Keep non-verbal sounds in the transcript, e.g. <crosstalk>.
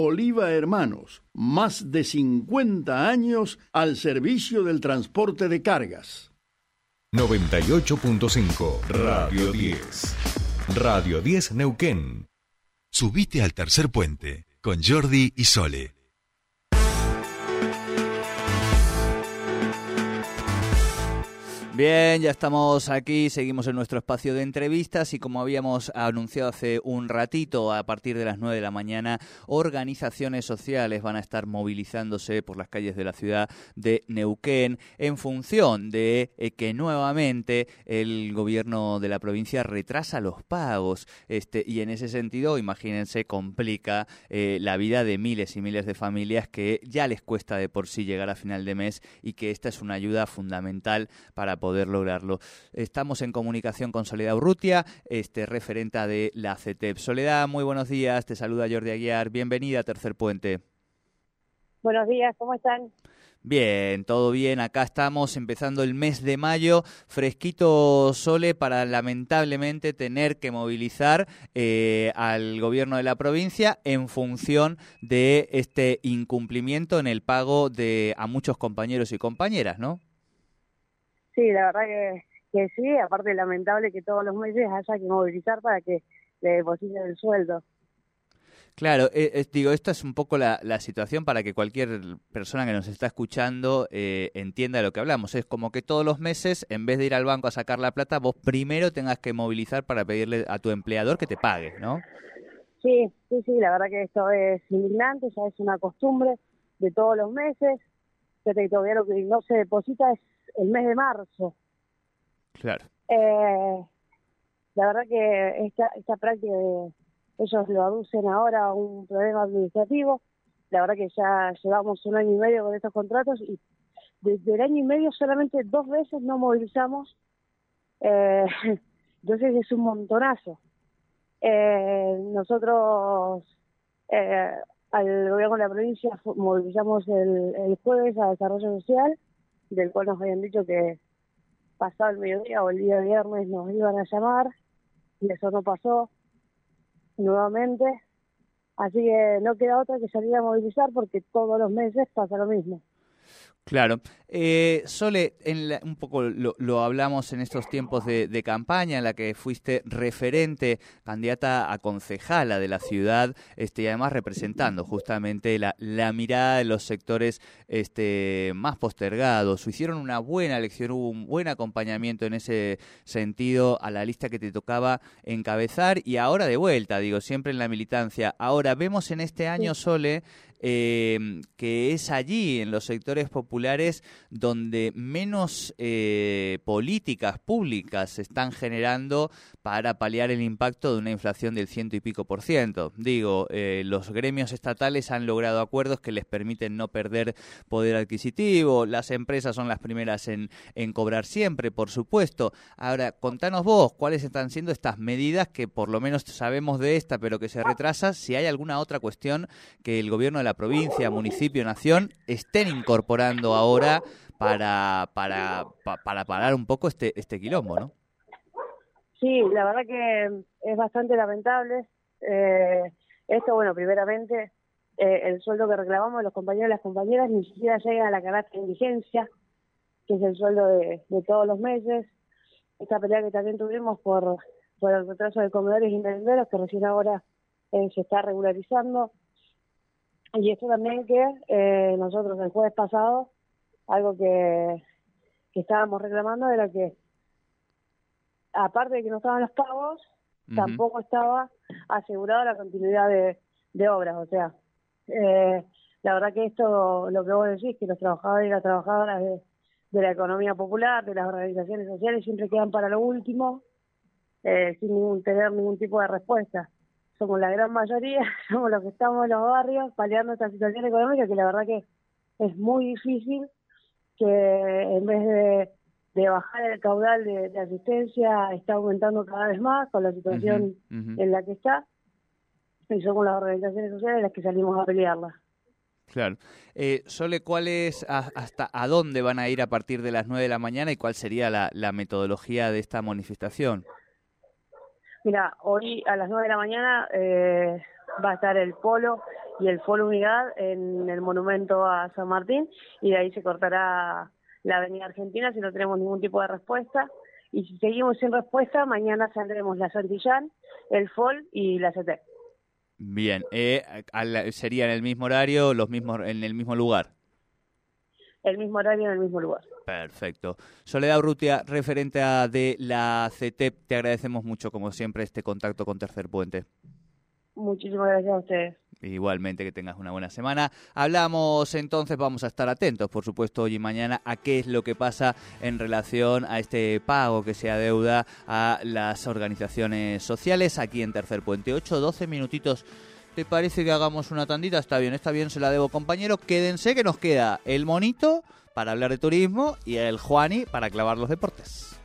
Oliva Hermanos, más de 50 años al servicio del transporte de cargas. 98.5 Radio 10. Radio 10 Neuquén. Subite al tercer puente con Jordi y Sole. Bien, ya estamos aquí, seguimos en nuestro espacio de entrevistas y como habíamos anunciado hace un ratito, a partir de las 9 de la mañana, organizaciones sociales van a estar movilizándose por las calles de la ciudad de Neuquén en función de eh, que nuevamente el gobierno de la provincia retrasa los pagos. Este, y en ese sentido, imagínense, complica eh, la vida de miles y miles de familias que ya les cuesta de por sí llegar a final de mes y que esta es una ayuda fundamental para poder poder lograrlo. Estamos en comunicación con Soledad Urrutia, este, referenta de la CETEP. Soledad, muy buenos días, te saluda Jordi Aguiar, bienvenida a Tercer Puente. Buenos días, ¿cómo están? Bien, todo bien. Acá estamos empezando el mes de mayo, fresquito sole para lamentablemente tener que movilizar eh, al gobierno de la provincia en función de este incumplimiento en el pago de a muchos compañeros y compañeras, ¿no? Sí, la verdad que, sí, aparte lamentable que todos los meses haya que movilizar para que le depositen el sueldo. Claro, eh, digo, esta es un poco la, situación para que cualquier persona que nos está escuchando eh, entienda lo que hablamos. Es como que todos los meses, en vez de ir al banco a sacar la plata, vos primero tengas que movilizar para pedirle a tu empleador que te pague, ¿no? Sí, sí, sí, la verdad que esto es indignante, ya es una costumbre de todos los meses, que todavía lo que no se deposita es el mes de marzo. Claro. Eh, la verdad que esta, esta práctica, ellos lo aducen ahora a un problema administrativo. La verdad que ya llevamos un año y medio con estos contratos y desde el año y medio solamente dos veces no movilizamos. Eh, <laughs> entonces es un montonazo. Eh, nosotros eh, al gobierno de la provincia movilizamos el, el jueves a Desarrollo Social del cual nos habían dicho que pasado el mediodía o el día viernes nos iban a llamar y eso no pasó nuevamente. Así que no queda otra que salir a movilizar porque todos los meses pasa lo mismo. Claro. Eh, Sole, en un poco lo, hablamos en estos tiempos de, campaña en la que fuiste referente, candidata a concejala de la ciudad, este, y además representando justamente la, mirada de los sectores este, más postergados. Hicieron una buena elección, hubo un buen acompañamiento en ese sentido a la lista que te tocaba encabezar y ahora de vuelta, digo, siempre en la militancia. Ahora vemos en este año, Sole, eh, que es allí, en los sectores populares, donde menos eh, políticas públicas se están generando para paliar el impacto de una inflación del ciento y pico por ciento. Digo, eh, los gremios estatales han logrado acuerdos que les permiten no perder poder adquisitivo, las empresas son las primeras en, en cobrar siempre, por supuesto. Ahora, contanos vos cuáles están siendo estas medidas que por lo menos sabemos de esta, pero que se retrasa, si hay alguna otra cuestión que el gobierno de la provincia, municipio, nación estén incorporando ahora para, para, para parar un poco este, este quilombo, ¿no? Sí, la verdad que es bastante lamentable. Eh, esto, bueno, primeramente, eh, el sueldo que reclamamos los compañeros y las compañeras ni siquiera llega a la canasta de indigencia, que es el sueldo de, todos los meses. Esta pelea que también tuvimos por, por el retraso de comedores y merenderos, que recién ahora eh, se está regularizando. Y esto también que eh, nosotros el jueves pasado, algo que, que estábamos reclamando era que, aparte de que no estaban los pagos, tampoco estaba asegurada la continuidad de, de obras. O sea, eh, la verdad que esto, lo que vos decís, que los trabajadores y las trabajadoras de, de la economía popular, de las organizaciones sociales, siempre quedan para lo último, eh, sin ningún, tener ningún tipo de respuesta somos la gran mayoría, <laughs> somos los que estamos en los barrios paliando esta situación económica que la verdad que es muy difícil que en vez de, bajar el caudal de, asistencia está aumentando cada vez más con la situación en la que está y somos las organizaciones sociales las que salimos a pelearla. Claro. Eh, Sole, ¿cuál es, hasta a dónde van a ir a partir de las 9 de la mañana y cuál sería la, la metodología de esta manifestación? Mira, hoy a las 9 de la mañana eh, va a estar el polo y el Foro Unidad en el monumento a San Martín y de ahí se cortará la Avenida Argentina si no tenemos ningún tipo de respuesta. Y si seguimos sin respuesta, mañana saldremos la Santillán, el FOL y la CT. Bien, eh, sería en el mismo horario, los mismos, en el mismo lugar. El mismo horario en el mismo lugar. Perfecto. Soledad Urrutia, referente a de la CT, te agradecemos mucho, como siempre, este contacto con Tercer Puente. Muchísimas gracias a ustedes. Igualmente que tengas una buena semana. Hablamos entonces, vamos a estar atentos, por supuesto, hoy y mañana a qué es lo que pasa en relación a este pago que se adeuda a las organizaciones sociales aquí en Tercer Puente. 8, 12 minutitos. ¿Te parece que hagamos una tandita? Está bien, está bien, se la debo, compañero. Quédense que nos queda el monito para hablar de turismo y el Juani para clavar los deportes.